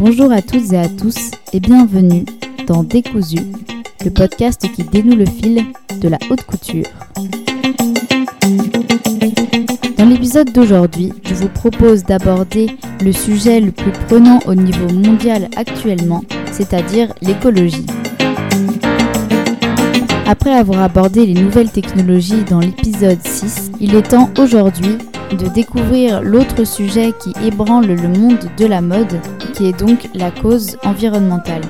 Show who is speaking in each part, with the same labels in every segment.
Speaker 1: Bonjour à toutes et à tous et bienvenue dans Décousu, le podcast qui dénoue le fil de la haute couture. Dans l'épisode d'aujourd'hui, je vous propose d'aborder le sujet le plus prenant au niveau mondial actuellement, c'est-à-dire l'écologie. Après avoir abordé les nouvelles technologies dans l'épisode 6, il est temps aujourd'hui de découvrir l'autre sujet qui ébranle le monde de la mode, qui est donc la cause environnementale.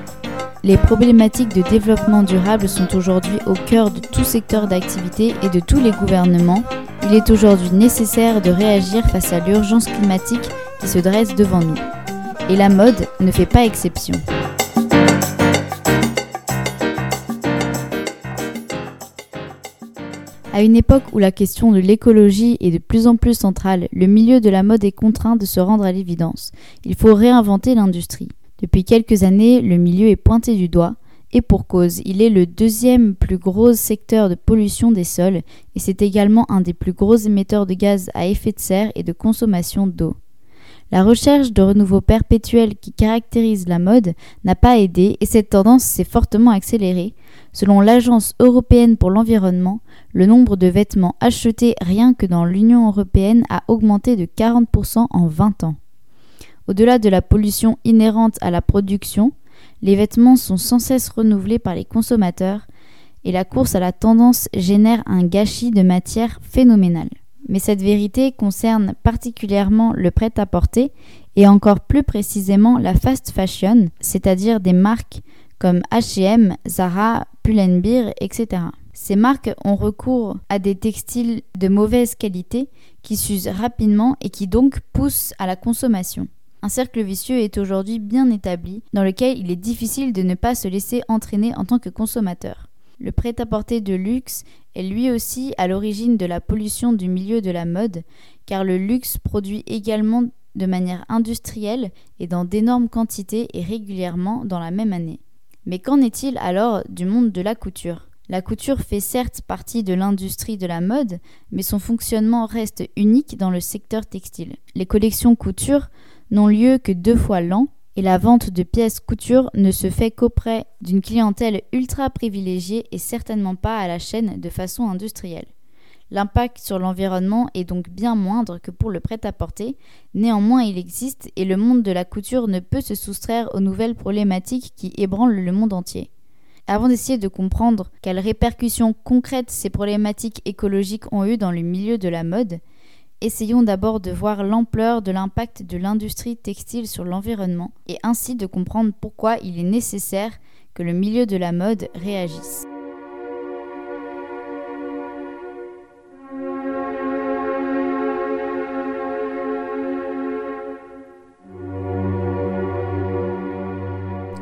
Speaker 1: Les problématiques de développement durable sont aujourd'hui au cœur de tout secteur d'activité et de tous les gouvernements. Il est aujourd'hui nécessaire de réagir face à l'urgence climatique qui se dresse devant nous. Et la mode ne fait pas exception. À une époque où la question de l'écologie est de plus en plus centrale, le milieu de la mode est contraint de se rendre à l'évidence. Il faut réinventer l'industrie. Depuis quelques années, le milieu est pointé du doigt, et pour cause, il est le deuxième plus gros secteur de pollution des sols, et c'est également un des plus gros émetteurs de gaz à effet de serre et de consommation d'eau. La recherche de renouveau perpétuel qui caractérise la mode n'a pas aidé et cette tendance s'est fortement accélérée. Selon l'Agence européenne pour l'environnement, le nombre de vêtements achetés rien que dans l'Union européenne a augmenté de 40% en 20 ans. Au-delà de la pollution inhérente à la production, les vêtements sont sans cesse renouvelés par les consommateurs et la course à la tendance génère un gâchis de matière phénoménal mais cette vérité concerne particulièrement le prêt-à-porter et encore plus précisément la fast fashion, c'est-à-dire des marques comme H&M, Zara, Pull&Bear, etc. Ces marques ont recours à des textiles de mauvaise qualité qui s'usent rapidement et qui donc poussent à la consommation. Un cercle vicieux est aujourd'hui bien établi dans lequel il est difficile de ne pas se laisser entraîner en tant que consommateur. Le prêt-à-porter de luxe est lui aussi à l'origine de la pollution du milieu de la mode, car le luxe produit également de manière industrielle et dans d'énormes quantités et régulièrement dans la même année. Mais qu'en est-il alors du monde de la couture? La couture fait certes partie de l'industrie de la mode, mais son fonctionnement reste unique dans le secteur textile. Les collections couture n'ont lieu que deux fois l'an et la vente de pièces couture ne se fait qu'auprès d'une clientèle ultra privilégiée et certainement pas à la chaîne de façon industrielle. L'impact sur l'environnement est donc bien moindre que pour le prêt-à-porter, néanmoins il existe et le monde de la couture ne peut se soustraire aux nouvelles problématiques qui ébranlent le monde entier. Avant d'essayer de comprendre quelles répercussions concrètes ces problématiques écologiques ont eues dans le milieu de la mode, Essayons d'abord de voir l'ampleur de l'impact de l'industrie textile sur l'environnement et ainsi de comprendre pourquoi il est nécessaire que le milieu de la mode réagisse.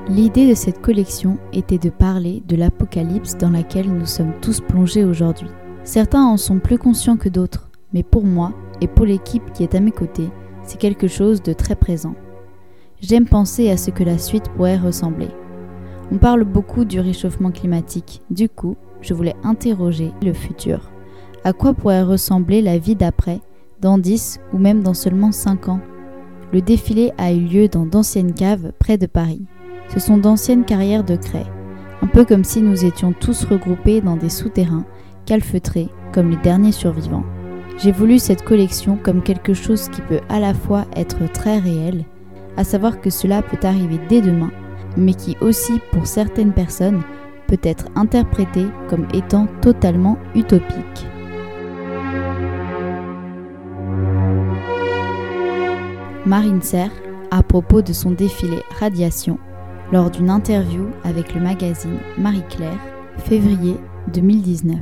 Speaker 1: L'idée de cette collection était de parler de l'apocalypse dans laquelle nous sommes tous plongés aujourd'hui. Certains en sont plus conscients que d'autres, mais pour moi, et pour l'équipe qui est à mes côtés, c'est quelque chose de très présent. J'aime penser à ce que la suite pourrait ressembler. On parle beaucoup du réchauffement climatique, du coup, je voulais interroger le futur. À quoi pourrait ressembler la vie d'après, dans 10 ou même dans seulement 5 ans? Le défilé a eu lieu dans d'anciennes caves près de Paris. Ce sont d'anciennes carrières de craie, un peu comme si nous étions tous regroupés dans des souterrains, calfeutrés comme les derniers survivants. J'ai voulu cette collection comme quelque chose qui peut à la fois être très réel, à savoir que cela peut arriver dès demain, mais qui aussi pour certaines personnes peut être interprété comme étant totalement utopique. Marine Serre, à propos de son défilé Radiation, lors d'une interview avec le magazine Marie-Claire, février 2019.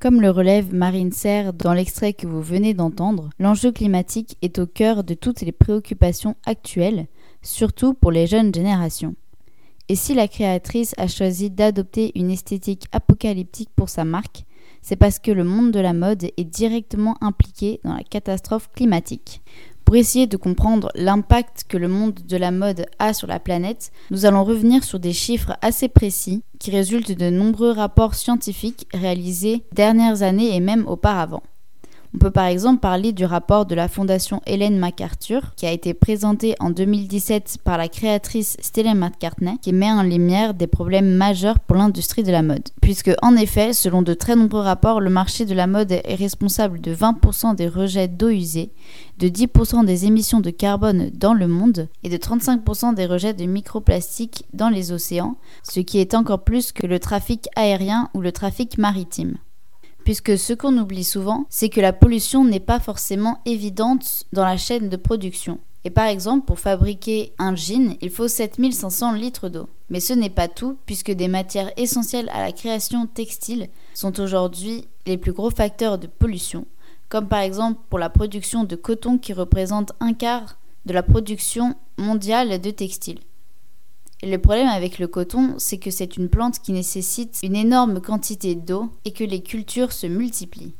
Speaker 1: Comme le relève Marine Serre dans l'extrait que vous venez d'entendre, l'enjeu climatique est au cœur de toutes les préoccupations actuelles, surtout pour les jeunes générations. Et si la créatrice a choisi d'adopter une esthétique apocalyptique pour sa marque, c'est parce que le monde de la mode est directement impliqué dans la catastrophe climatique. Pour essayer de comprendre l'impact que le monde de la mode a sur la planète, nous allons revenir sur des chiffres assez précis qui résultent de nombreux rapports scientifiques réalisés dernières années et même auparavant. On peut par exemple parler du rapport de la Fondation Hélène MacArthur, qui a été présenté en 2017 par la créatrice Stella McCartney, qui met en lumière des problèmes majeurs pour l'industrie de la mode. Puisque, en effet, selon de très nombreux rapports, le marché de la mode est responsable de 20% des rejets d'eau usée, de 10% des émissions de carbone dans le monde et de 35% des rejets de microplastiques dans les océans, ce qui est encore plus que le trafic aérien ou le trafic maritime puisque ce qu'on oublie souvent, c'est que la pollution n'est pas forcément évidente dans la chaîne de production. Et par exemple, pour fabriquer un jean, il faut 7500 litres d'eau. Mais ce n'est pas tout, puisque des matières essentielles à la création textile sont aujourd'hui les plus gros facteurs de pollution, comme par exemple pour la production de coton qui représente un quart de la production mondiale de textiles le problème avec le coton, c'est que c'est une plante qui nécessite une énorme quantité d'eau et que les cultures se multiplient.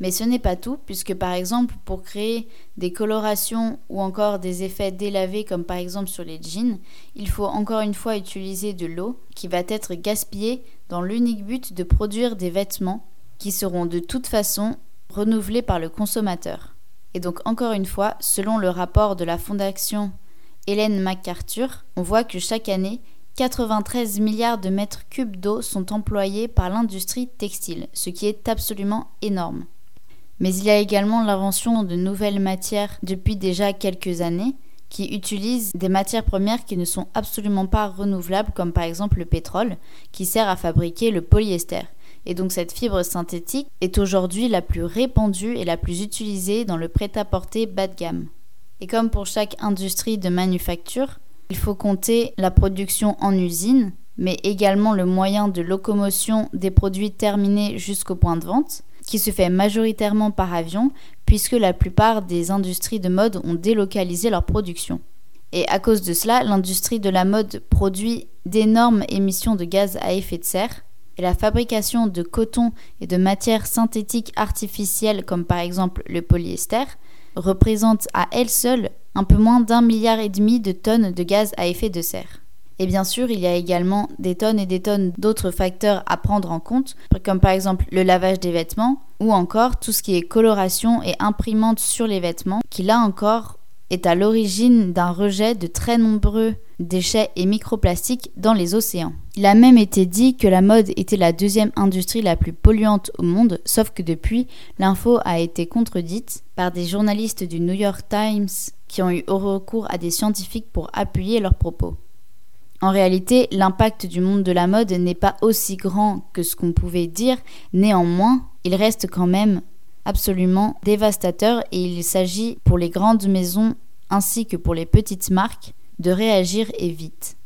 Speaker 1: Mais ce n'est pas tout, puisque par exemple, pour créer des colorations ou encore des effets délavés, comme par exemple sur les jeans, il faut encore une fois utiliser de l'eau qui va être gaspillée dans l'unique but de produire des vêtements qui seront de toute façon renouvelés par le consommateur. Et donc encore une fois, selon le rapport de la Fondation Hélène MacArthur, on voit que chaque année, 93 milliards de mètres cubes d'eau sont employés par l'industrie textile, ce qui est absolument énorme. Mais il y a également l'invention de nouvelles matières depuis déjà quelques années qui utilisent des matières premières qui ne sont absolument pas renouvelables, comme par exemple le pétrole, qui sert à fabriquer le polyester. Et donc cette fibre synthétique est aujourd'hui la plus répandue et la plus utilisée dans le prêt-à-porter bas de gamme. Et comme pour chaque industrie de manufacture, il faut compter la production en usine, mais également le moyen de locomotion des produits terminés jusqu'au point de vente, qui se fait majoritairement par avion, puisque la plupart des industries de mode ont délocalisé leur production. Et à cause de cela, l'industrie de la mode produit d'énormes émissions de gaz à effet de serre, et la fabrication de coton et de matières synthétiques artificielles comme par exemple le polyester représente à elle seule un peu moins d'un milliard et demi de tonnes de gaz à effet de serre. Et bien sûr, il y a également des tonnes et des tonnes d'autres facteurs à prendre en compte, comme par exemple le lavage des vêtements, ou encore tout ce qui est coloration et imprimante sur les vêtements, qui là encore est à l'origine d'un rejet de très nombreux déchets et microplastiques dans les océans. Il a même été dit que la mode était la deuxième industrie la plus polluante au monde, sauf que depuis, l'info a été contredite par des journalistes du New York Times qui ont eu recours à des scientifiques pour appuyer leurs propos. En réalité, l'impact du monde de la mode n'est pas aussi grand que ce qu'on pouvait dire, néanmoins, il reste quand même absolument dévastateur et il s'agit pour les grandes maisons ainsi que pour les petites marques de réagir et vite.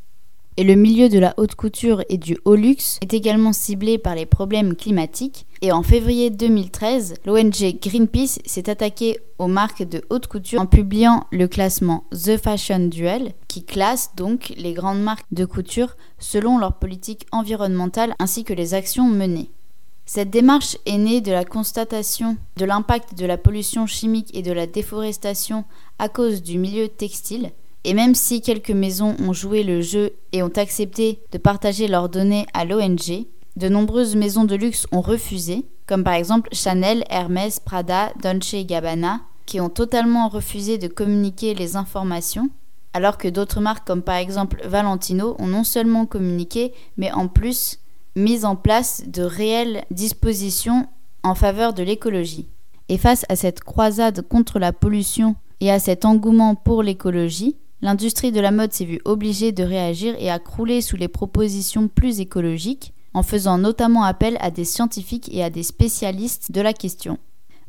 Speaker 1: Et le milieu de la haute couture et du haut luxe est également ciblé par les problèmes climatiques. Et en février 2013, l'ONG Greenpeace s'est attaqué aux marques de haute couture en publiant le classement The Fashion Duel, qui classe donc les grandes marques de couture selon leur politique environnementale ainsi que les actions menées. Cette démarche est née de la constatation de l'impact de la pollution chimique et de la déforestation à cause du milieu textile, et même si quelques maisons ont joué le jeu et ont accepté de partager leurs données à l'ONG, de nombreuses maisons de luxe ont refusé, comme par exemple Chanel, Hermès, Prada, Dolce Gabbana, qui ont totalement refusé de communiquer les informations, alors que d'autres marques comme par exemple Valentino ont non seulement communiqué, mais en plus mise en place de réelles dispositions en faveur de l'écologie. Et face à cette croisade contre la pollution et à cet engouement pour l'écologie, l'industrie de la mode s'est vue obligée de réagir et à crouler sous les propositions plus écologiques, en faisant notamment appel à des scientifiques et à des spécialistes de la question.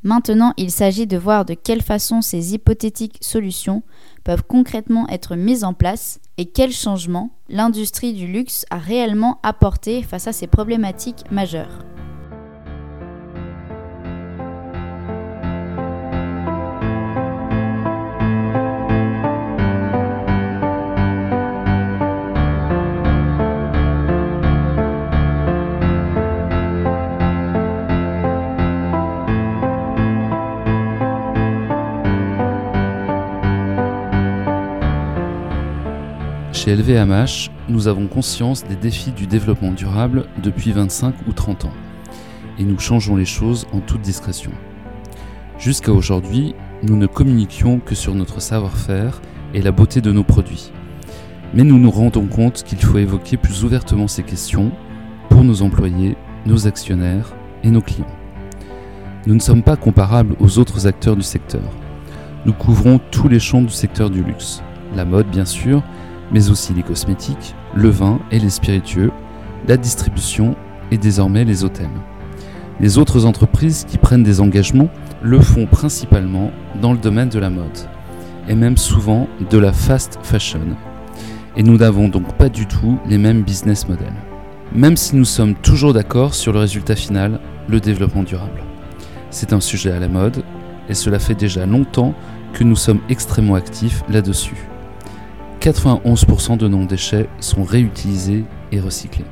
Speaker 1: Maintenant, il s'agit de voir de quelle façon ces hypothétiques solutions peuvent concrètement être mises en place et quels changements l'industrie du luxe a réellement apporté face à ces problématiques majeures.
Speaker 2: Chez LVMH, nous avons conscience des défis du développement durable depuis 25 ou 30 ans, et nous changeons les choses en toute discrétion. Jusqu'à aujourd'hui, nous ne communiquions que sur notre savoir-faire et la beauté de nos produits. Mais nous nous rendons compte qu'il faut évoquer plus ouvertement ces questions pour nos employés, nos actionnaires et nos clients. Nous ne sommes pas comparables aux autres acteurs du secteur. Nous couvrons tous les champs du secteur du luxe, la mode bien sûr, mais aussi les cosmétiques, le vin et les spiritueux, la distribution et désormais les hôtels. Les autres entreprises qui prennent des engagements le font principalement dans le domaine de la mode, et même souvent de la fast fashion. Et nous n'avons donc pas du tout les mêmes business models. Même si nous sommes toujours d'accord sur le résultat final, le développement durable. C'est un sujet à la mode, et cela fait déjà longtemps que nous sommes extrêmement actifs là-dessus. 91% de nos déchets sont réutilisés et recyclés.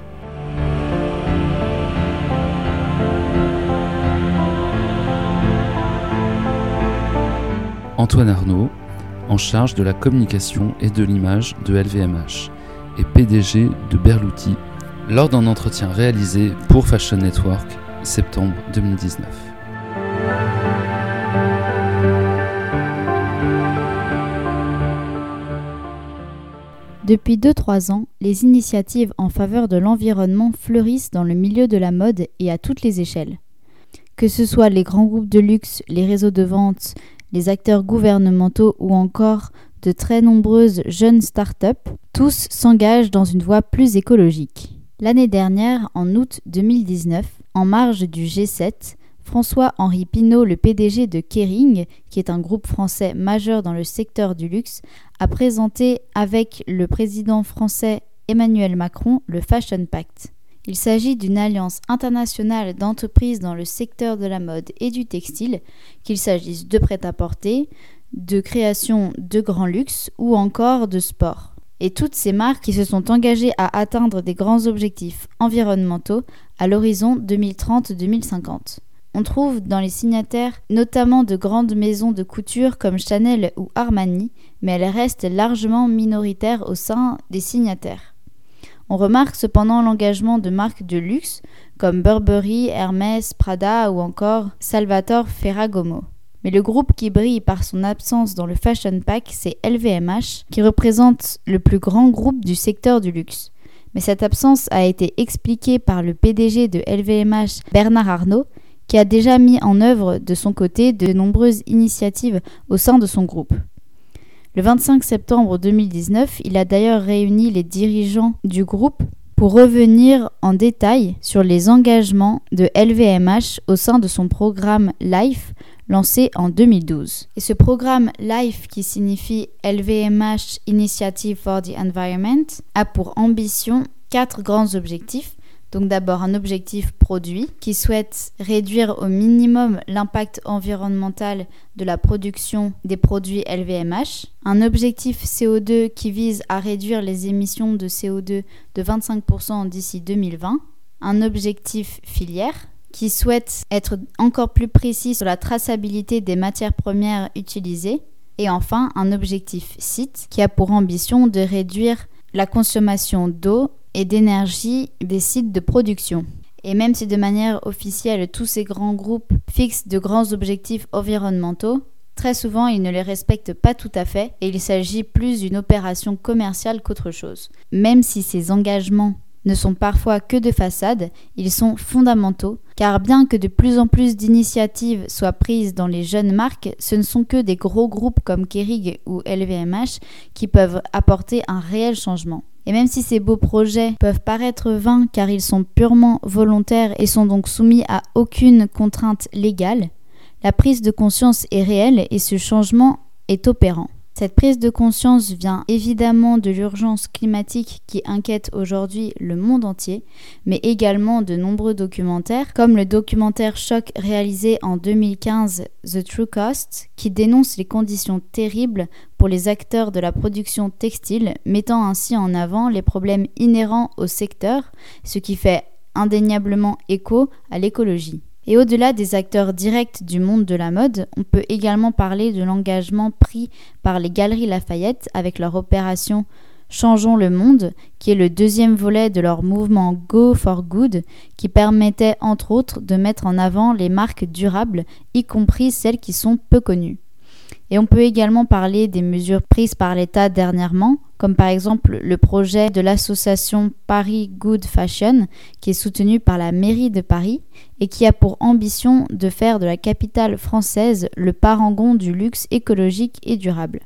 Speaker 2: Antoine Arnaud, en charge de la communication et de l'image de LVMH et PDG de Berluti, lors d'un entretien réalisé pour Fashion Network septembre 2019.
Speaker 1: Depuis 2-3 ans, les initiatives en faveur de l'environnement fleurissent dans le milieu de la mode et à toutes les échelles. Que ce soit les grands groupes de luxe, les réseaux de vente, les acteurs gouvernementaux ou encore de très nombreuses jeunes start-up, tous s'engagent dans une voie plus écologique. L'année dernière, en août 2019, en marge du G7, François-Henri Pinault, le PDG de Kering, qui est un groupe français majeur dans le secteur du luxe, a présenté avec le président français Emmanuel Macron le Fashion Pact. Il s'agit d'une alliance internationale d'entreprises dans le secteur de la mode et du textile, qu'il s'agisse de prêt-à-porter, de création de grands luxe ou encore de sport. Et toutes ces marques qui se sont engagées à atteindre des grands objectifs environnementaux à l'horizon 2030-2050. On trouve dans les signataires notamment de grandes maisons de couture comme Chanel ou Armani, mais elles restent largement minoritaires au sein des signataires. On remarque cependant l'engagement de marques de luxe comme Burberry, Hermès, Prada ou encore Salvatore Ferragomo. Mais le groupe qui brille par son absence dans le Fashion Pack, c'est LVMH, qui représente le plus grand groupe du secteur du luxe. Mais cette absence a été expliquée par le PDG de LVMH, Bernard Arnault, qui a déjà mis en œuvre de son côté de nombreuses initiatives au sein de son groupe. Le 25 septembre 2019, il a d'ailleurs réuni les dirigeants du groupe pour revenir en détail sur les engagements de LVMH au sein de son programme LIFE lancé en 2012. Et ce programme LIFE, qui signifie LVMH Initiative for the Environment, a pour ambition quatre grands objectifs donc d'abord un objectif produit qui souhaite réduire au minimum l'impact environnemental de la production des produits LVMH, un objectif CO2 qui vise à réduire les émissions de CO2 de 25% d'ici 2020, un objectif filière qui souhaite être encore plus précis sur la traçabilité des matières premières utilisées, et enfin un objectif site qui a pour ambition de réduire la consommation d'eau et d'énergie des sites de production. Et même si de manière officielle tous ces grands groupes fixent de grands objectifs environnementaux, très souvent ils ne les respectent pas tout à fait et il s'agit plus d'une opération commerciale qu'autre chose. Même si ces engagements ne sont parfois que de façade, ils sont fondamentaux, car bien que de plus en plus d'initiatives soient prises dans les jeunes marques, ce ne sont que des gros groupes comme Kering ou LVMH qui peuvent apporter un réel changement. Et même si ces beaux projets peuvent paraître vains car ils sont purement volontaires et sont donc soumis à aucune contrainte légale, la prise de conscience est réelle et ce changement est opérant. Cette prise de conscience vient évidemment de l'urgence climatique qui inquiète aujourd'hui le monde entier, mais également de nombreux documentaires, comme le documentaire choc réalisé en 2015 The True Cost, qui dénonce les conditions terribles pour les acteurs de la production textile, mettant ainsi en avant les problèmes inhérents au secteur, ce qui fait indéniablement écho à l'écologie. Et au-delà des acteurs directs du monde de la mode, on peut également parler de l'engagement pris par les Galeries Lafayette avec leur opération Changeons le monde, qui est le deuxième volet de leur mouvement Go for Good, qui permettait entre autres de mettre en avant les marques durables, y compris celles qui sont peu connues. Et on peut également parler des mesures prises par l'État dernièrement, comme par exemple le projet de l'association Paris Good Fashion, qui est soutenu par la mairie de Paris et qui a pour ambition de faire de la capitale française le parangon du luxe écologique et durable.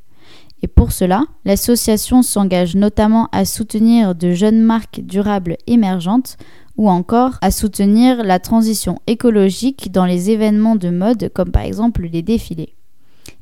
Speaker 1: Et pour cela, l'association s'engage notamment à soutenir de jeunes marques durables émergentes ou encore à soutenir la transition écologique dans les événements de mode comme par exemple les défilés.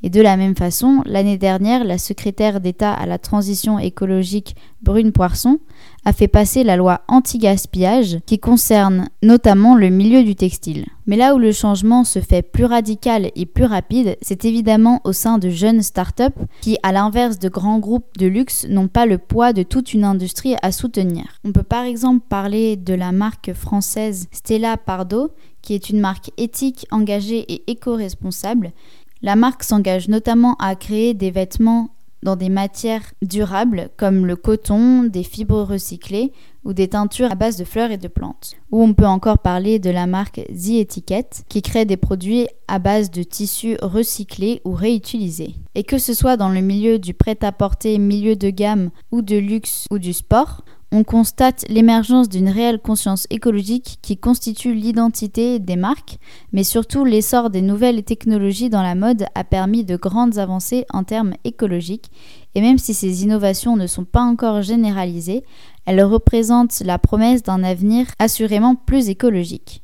Speaker 1: Et de la même façon, l'année dernière, la secrétaire d'État à la transition écologique Brune Poisson a fait passer la loi anti-gaspillage qui concerne notamment le milieu du textile. Mais là où le changement se fait plus radical et plus rapide, c'est évidemment au sein de jeunes startups qui, à l'inverse de grands groupes de luxe, n'ont pas le poids de toute une industrie à soutenir. On peut par exemple parler de la marque française Stella Pardo, qui est une marque éthique, engagée et éco-responsable la marque s'engage notamment à créer des vêtements dans des matières durables comme le coton, des fibres recyclées ou des teintures à base de fleurs et de plantes. Ou on peut encore parler de la marque The Etiquette qui crée des produits à base de tissus recyclés ou réutilisés. Et que ce soit dans le milieu du prêt-à-porter, milieu de gamme ou de luxe ou du sport, on constate l'émergence d'une réelle conscience écologique qui constitue l'identité des marques, mais surtout l'essor des nouvelles technologies dans la mode a permis de grandes avancées en termes écologiques, et même si ces innovations ne sont pas encore généralisées, elles représentent la promesse d'un avenir assurément plus écologique.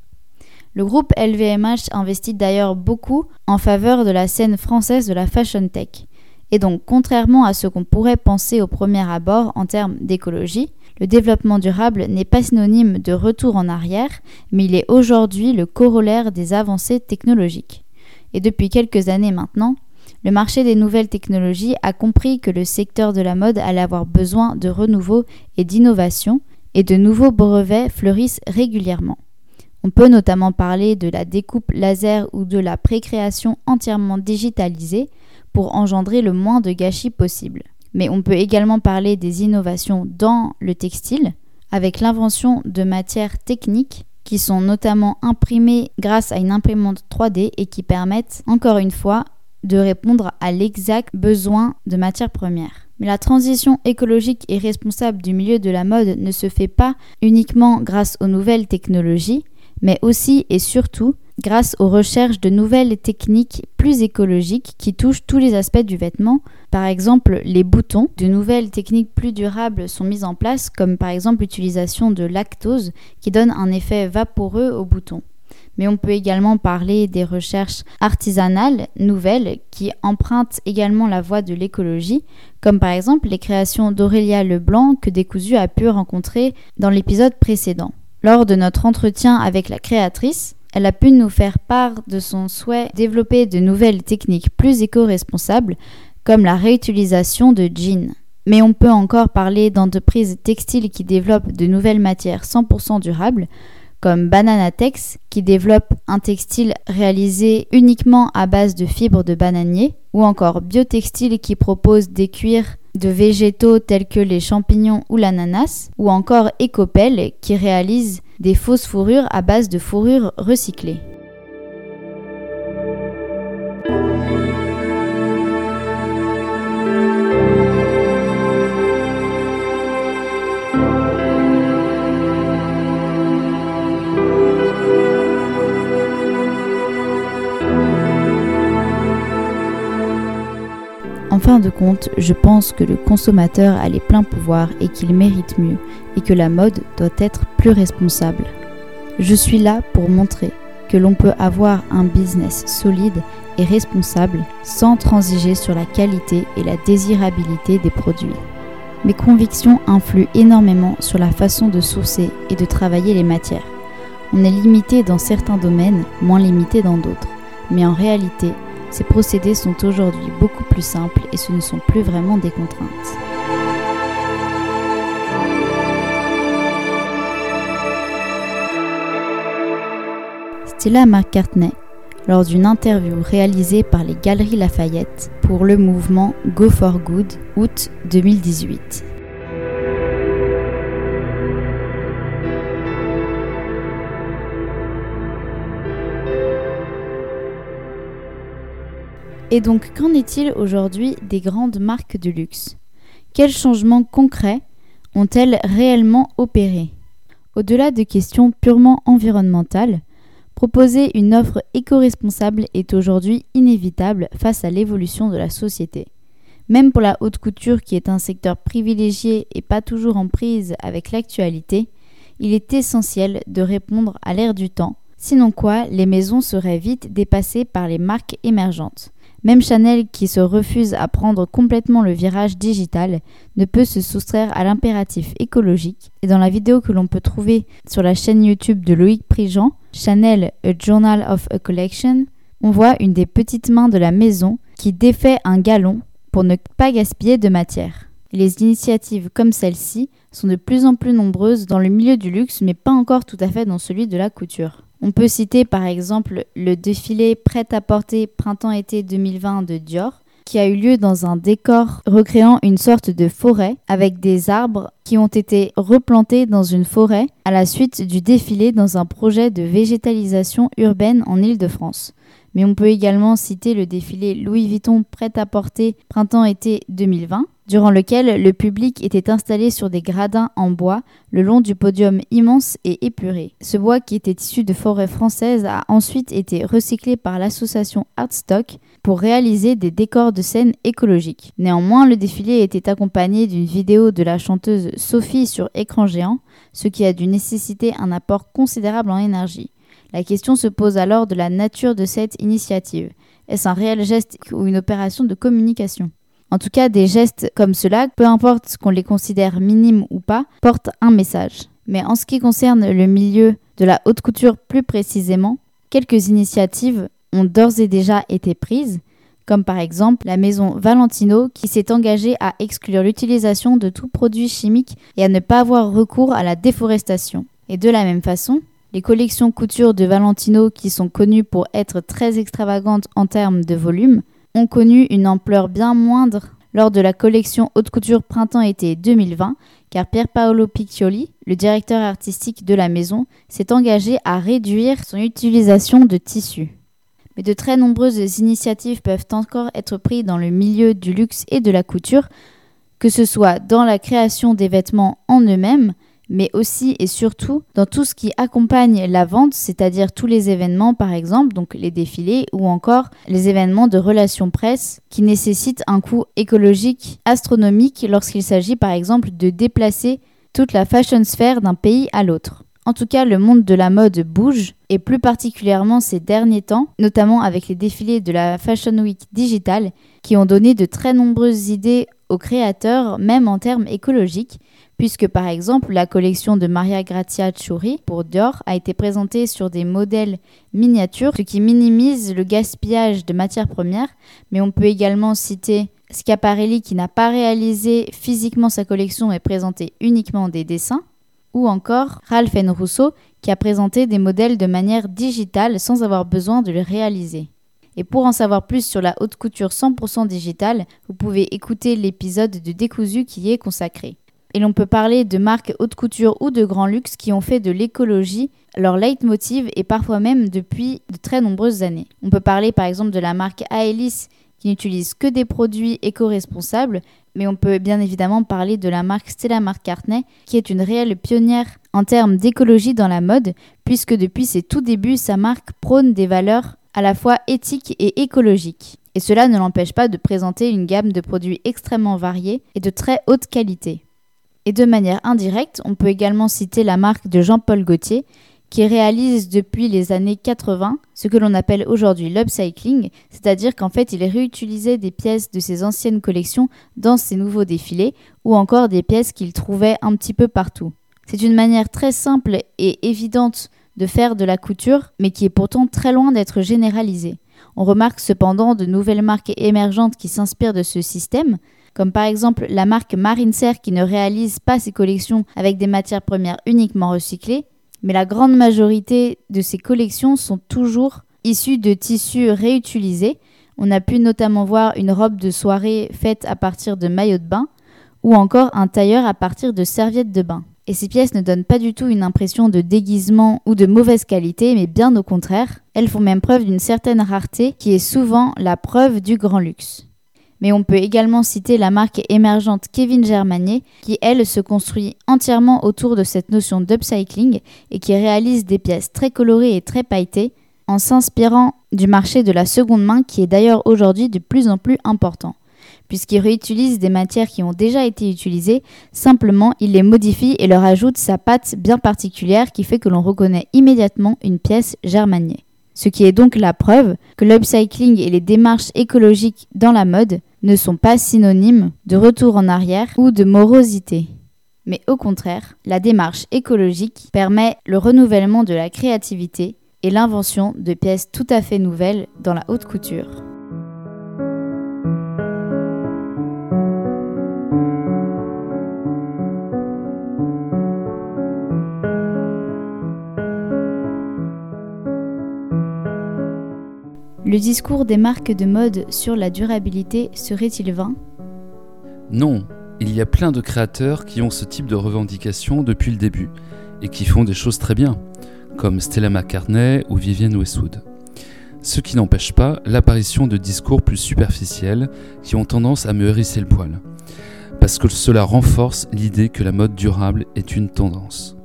Speaker 1: Le groupe LVMH investit d'ailleurs beaucoup en faveur de la scène française de la fashion tech. Et donc, contrairement à ce qu'on pourrait penser au premier abord en termes d'écologie, le développement durable n'est pas synonyme de retour en arrière, mais il est aujourd'hui le corollaire des avancées technologiques. Et depuis quelques années maintenant, le marché des nouvelles technologies a compris que le secteur de la mode allait avoir besoin de renouveau et d'innovation, et de nouveaux brevets fleurissent régulièrement. On peut notamment parler de la découpe laser ou de la précréation entièrement digitalisée pour engendrer le moins de gâchis possible. Mais on peut également parler des innovations dans le textile, avec l'invention de matières techniques qui sont notamment imprimées grâce à une imprimante 3D et qui permettent, encore une fois, de répondre à l'exact besoin de matières premières. Mais la transition écologique et responsable du milieu de la mode ne se fait pas uniquement grâce aux nouvelles technologies, mais aussi et surtout grâce aux recherches de nouvelles techniques plus écologiques qui touchent tous les aspects du vêtement. Par exemple, les boutons. De nouvelles techniques plus durables sont mises en place, comme par exemple l'utilisation de lactose qui donne un effet vaporeux aux boutons. Mais on peut également parler des recherches artisanales nouvelles qui empruntent également la voie de l'écologie, comme par exemple les créations d'Aurélia Leblanc que Décousu a pu rencontrer dans l'épisode précédent. Lors de notre entretien avec la créatrice, elle a pu nous faire part de son souhait de développer de nouvelles techniques plus éco-responsables, comme la réutilisation de jeans. Mais on peut encore parler d'entreprises textiles qui développent de nouvelles matières 100% durables, comme Bananatex, qui développe un textile réalisé uniquement à base de fibres de bananier, ou encore Biotextile qui propose des cuirs de végétaux tels que les champignons ou l'ananas, ou encore Ecopel qui réalise des fausses fourrures à base de fourrures recyclées. Fin de compte, je pense que le consommateur a les pleins pouvoirs et qu'il mérite mieux, et que la mode doit être plus responsable. Je suis là pour montrer que l'on peut avoir un business solide et responsable sans transiger sur la qualité et la désirabilité des produits. Mes convictions influent énormément sur la façon de sourcer et de travailler les matières. On est limité dans certains domaines, moins limité dans d'autres. Mais en réalité, ces procédés sont aujourd'hui beaucoup plus simples et ce ne sont plus vraiment des contraintes. Stella McCartney lors d'une interview réalisée par les Galeries Lafayette pour le mouvement Go for Good, août 2018. Et donc, qu'en est-il aujourd'hui des grandes marques de luxe? Quels changements concrets ont-elles réellement opéré? Au-delà de questions purement environnementales, proposer une offre éco-responsable est aujourd'hui inévitable face à l'évolution de la société. Même pour la haute couture qui est un secteur privilégié et pas toujours en prise avec l'actualité, il est essentiel de répondre à l'ère du temps, sinon quoi les maisons seraient vite dépassées par les marques émergentes. Même Chanel, qui se refuse à prendre complètement le virage digital, ne peut se soustraire à l'impératif écologique. Et dans la vidéo que l'on peut trouver sur la chaîne YouTube de Loïc Prigent, Chanel, A Journal of a Collection, on voit une des petites mains de la maison qui défait un galon pour ne pas gaspiller de matière. les initiatives comme celle-ci sont de plus en plus nombreuses dans le milieu du luxe, mais pas encore tout à fait dans celui de la couture. On peut citer par exemple le défilé prêt-à-porter printemps-été 2020 de Dior, qui a eu lieu dans un décor recréant une sorte de forêt avec des arbres qui ont été replantés dans une forêt à la suite du défilé dans un projet de végétalisation urbaine en Île-de-France. Mais on peut également citer le défilé Louis Vuitton prêt-à-porter printemps-été 2020 durant lequel le public était installé sur des gradins en bois le long du podium immense et épuré. Ce bois qui était issu de forêts françaises a ensuite été recyclé par l'association Artstock pour réaliser des décors de scène écologiques. Néanmoins, le défilé était accompagné d'une vidéo de la chanteuse Sophie sur écran géant, ce qui a dû nécessiter un apport considérable en énergie. La question se pose alors de la nature de cette initiative. Est-ce un réel geste ou une opération de communication? En tout cas, des gestes comme cela, peu importe qu'on les considère minimes ou pas, portent un message. Mais en ce qui concerne le milieu de la haute couture plus précisément, quelques initiatives ont d'ores et déjà été prises, comme par exemple la maison Valentino qui s'est engagée à exclure l'utilisation de tout produit chimique et à ne pas avoir recours à la déforestation. Et de la même façon, les collections couture de Valentino qui sont connues pour être très extravagantes en termes de volume ont connu une ampleur bien moindre lors de la collection haute couture printemps-été 2020, car Pier Paolo Piccioli, le directeur artistique de la maison, s'est engagé à réduire son utilisation de tissus. Mais de très nombreuses initiatives peuvent encore être prises dans le milieu du luxe et de la couture, que ce soit dans la création des vêtements en eux-mêmes, mais aussi et surtout dans tout ce qui accompagne la vente, c'est-à-dire tous les événements par exemple, donc les défilés ou encore les événements de relations presse qui nécessitent un coût écologique astronomique lorsqu'il s'agit par exemple de déplacer toute la fashion sphère d'un pays à l'autre. En tout cas, le monde de la mode bouge, et plus particulièrement ces derniers temps, notamment avec les défilés de la Fashion Week Digital, qui ont donné de très nombreuses idées aux créateurs, même en termes écologiques, puisque par exemple la collection de Maria Grazia Chiuri pour Dior a été présentée sur des modèles miniatures, ce qui minimise le gaspillage de matières premières, mais on peut également citer Schiaparelli qui n'a pas réalisé physiquement sa collection mais présenté uniquement des dessins, ou encore Ralph N. Rousseau qui a présenté des modèles de manière digitale sans avoir besoin de les réaliser. Et pour en savoir plus sur la haute couture 100% digitale, vous pouvez écouter l'épisode de Décousu qui y est consacré. Et l'on peut parler de marques haute couture ou de grand luxe qui ont fait de l'écologie leur leitmotiv et parfois même depuis de très nombreuses années. On peut parler par exemple de la marque Aelis qui n'utilise que des produits éco-responsables, mais on peut bien évidemment parler de la marque Stella McCartney qui est une réelle pionnière en termes d'écologie dans la mode, puisque depuis ses tout débuts, sa marque prône des valeurs à la fois éthiques et écologiques. Et cela ne l'empêche pas de présenter une gamme de produits extrêmement variés et de très haute qualité. Et de manière indirecte, on peut également citer la marque de Jean-Paul Gaultier, qui réalise depuis les années 80 ce que l'on appelle aujourd'hui l'upcycling, c'est-à-dire qu'en fait il réutilisait des pièces de ses anciennes collections dans ses nouveaux défilés, ou encore des pièces qu'il trouvait un petit peu partout. C'est une manière très simple et évidente de faire de la couture, mais qui est pourtant très loin d'être généralisée. On remarque cependant de nouvelles marques émergentes qui s'inspirent de ce système, comme par exemple la marque Marincer qui ne réalise pas ses collections avec des matières premières uniquement recyclées, mais la grande majorité de ses collections sont toujours issues de tissus réutilisés. On a pu notamment voir une robe de soirée faite à partir de maillots de bain ou encore un tailleur à partir de serviettes de bain. Et ces pièces ne donnent pas du tout une impression de déguisement ou de mauvaise qualité, mais bien au contraire, elles font même preuve d'une certaine rareté qui est souvent la preuve du grand luxe. Mais on peut également citer la marque émergente Kevin Germanier, qui elle se construit entièrement autour de cette notion d'upcycling et qui réalise des pièces très colorées et très pailletées, en s'inspirant du marché de la seconde main qui est d'ailleurs aujourd'hui de plus en plus important. Puisqu'il réutilise des matières qui ont déjà été utilisées, simplement il les modifie et leur ajoute sa patte bien particulière qui fait que l'on reconnaît immédiatement une pièce Germanier. Ce qui est donc la preuve que l'upcycling et les démarches écologiques dans la mode ne sont pas synonymes de retour en arrière ou de morosité. Mais au contraire, la démarche écologique permet le renouvellement de la créativité et l'invention de pièces tout à fait nouvelles dans la haute couture. Le discours des marques de mode sur la durabilité serait-il vain?
Speaker 2: Non, il y a plein de créateurs qui ont ce type de revendication depuis le début et qui font des choses très bien, comme Stella McCartney ou Vivienne Westwood. Ce qui n'empêche pas l'apparition de discours plus superficiels qui ont tendance à me hérisser le poil, parce que cela renforce l'idée que la mode durable est une tendance.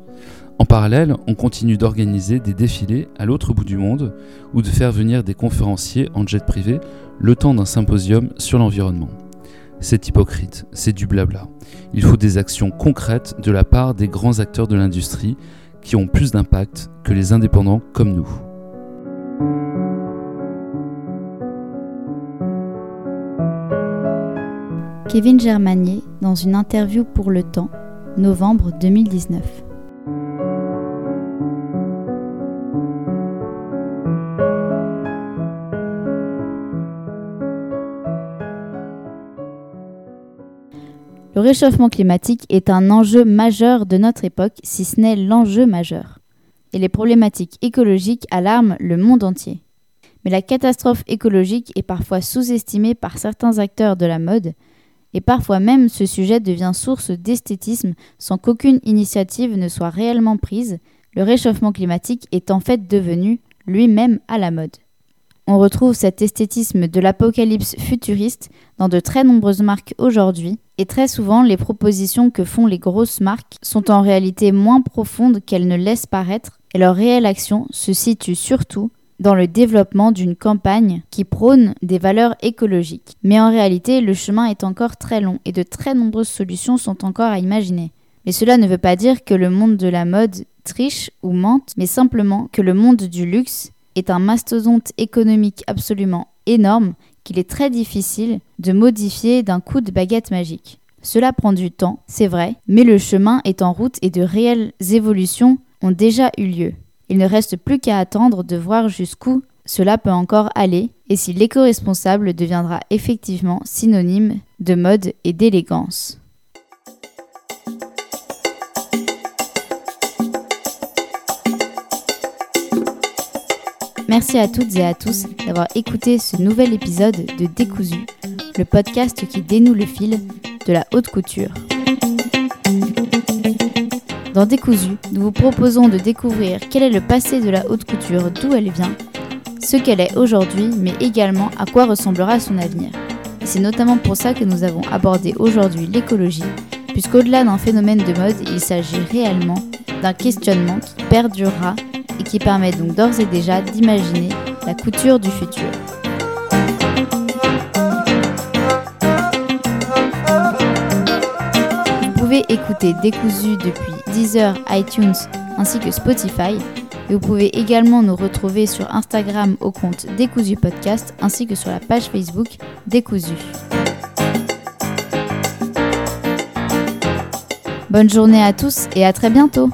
Speaker 2: En parallèle, on continue d'organiser des défilés à l'autre bout du monde ou de faire venir des conférenciers en jet privé le temps d'un symposium sur l'environnement. C'est hypocrite, c'est du blabla. Il faut des actions concrètes de la part des grands acteurs de l'industrie qui ont plus d'impact que les indépendants comme nous.
Speaker 1: Kevin Germanier dans une interview pour Le Temps, novembre 2019. Le réchauffement climatique est un enjeu majeur de notre époque, si ce n'est l'enjeu majeur. Et les problématiques écologiques alarment le monde entier. Mais la catastrophe écologique est parfois sous-estimée par certains acteurs de la mode, et parfois même ce sujet devient source d'esthétisme sans qu'aucune initiative ne soit réellement prise, le réchauffement climatique est en fait devenu lui-même à la mode. On retrouve cet esthétisme de l'apocalypse futuriste dans de très nombreuses marques aujourd'hui, et très souvent les propositions que font les grosses marques sont en réalité moins profondes qu'elles ne laissent paraître, et leur réelle action se situe surtout dans le développement d'une campagne qui prône des valeurs écologiques. Mais en réalité, le chemin est encore très long et de très nombreuses solutions sont encore à imaginer. Mais cela ne veut pas dire que le monde de la mode triche ou mente, mais simplement que le monde du luxe est un mastodonte économique absolument énorme qu'il est très difficile de modifier d'un coup de baguette magique. Cela prend du temps, c'est vrai, mais le chemin est en route et de réelles évolutions ont déjà eu lieu. Il ne reste plus qu'à attendre de voir jusqu'où cela peut encore aller et si l'éco-responsable deviendra effectivement synonyme de mode et d'élégance. Merci à toutes et à tous d'avoir écouté ce nouvel épisode de Décousu, le podcast qui dénoue le fil de la haute couture. Dans Décousu, nous vous proposons de découvrir quel est le passé de la haute couture, d'où elle vient, ce qu'elle est aujourd'hui, mais également à quoi ressemblera son avenir. C'est notamment pour ça que nous avons abordé aujourd'hui l'écologie, puisqu'au-delà d'un phénomène de mode, il s'agit réellement d'un questionnement qui perdurera et qui permet donc d'ores et déjà d'imaginer la couture du futur. Vous pouvez écouter Décousu depuis Deezer, iTunes ainsi que Spotify. Et vous pouvez également nous retrouver sur Instagram au compte Décousu Podcast ainsi que sur la page Facebook Décousu. Bonne journée à tous et à très bientôt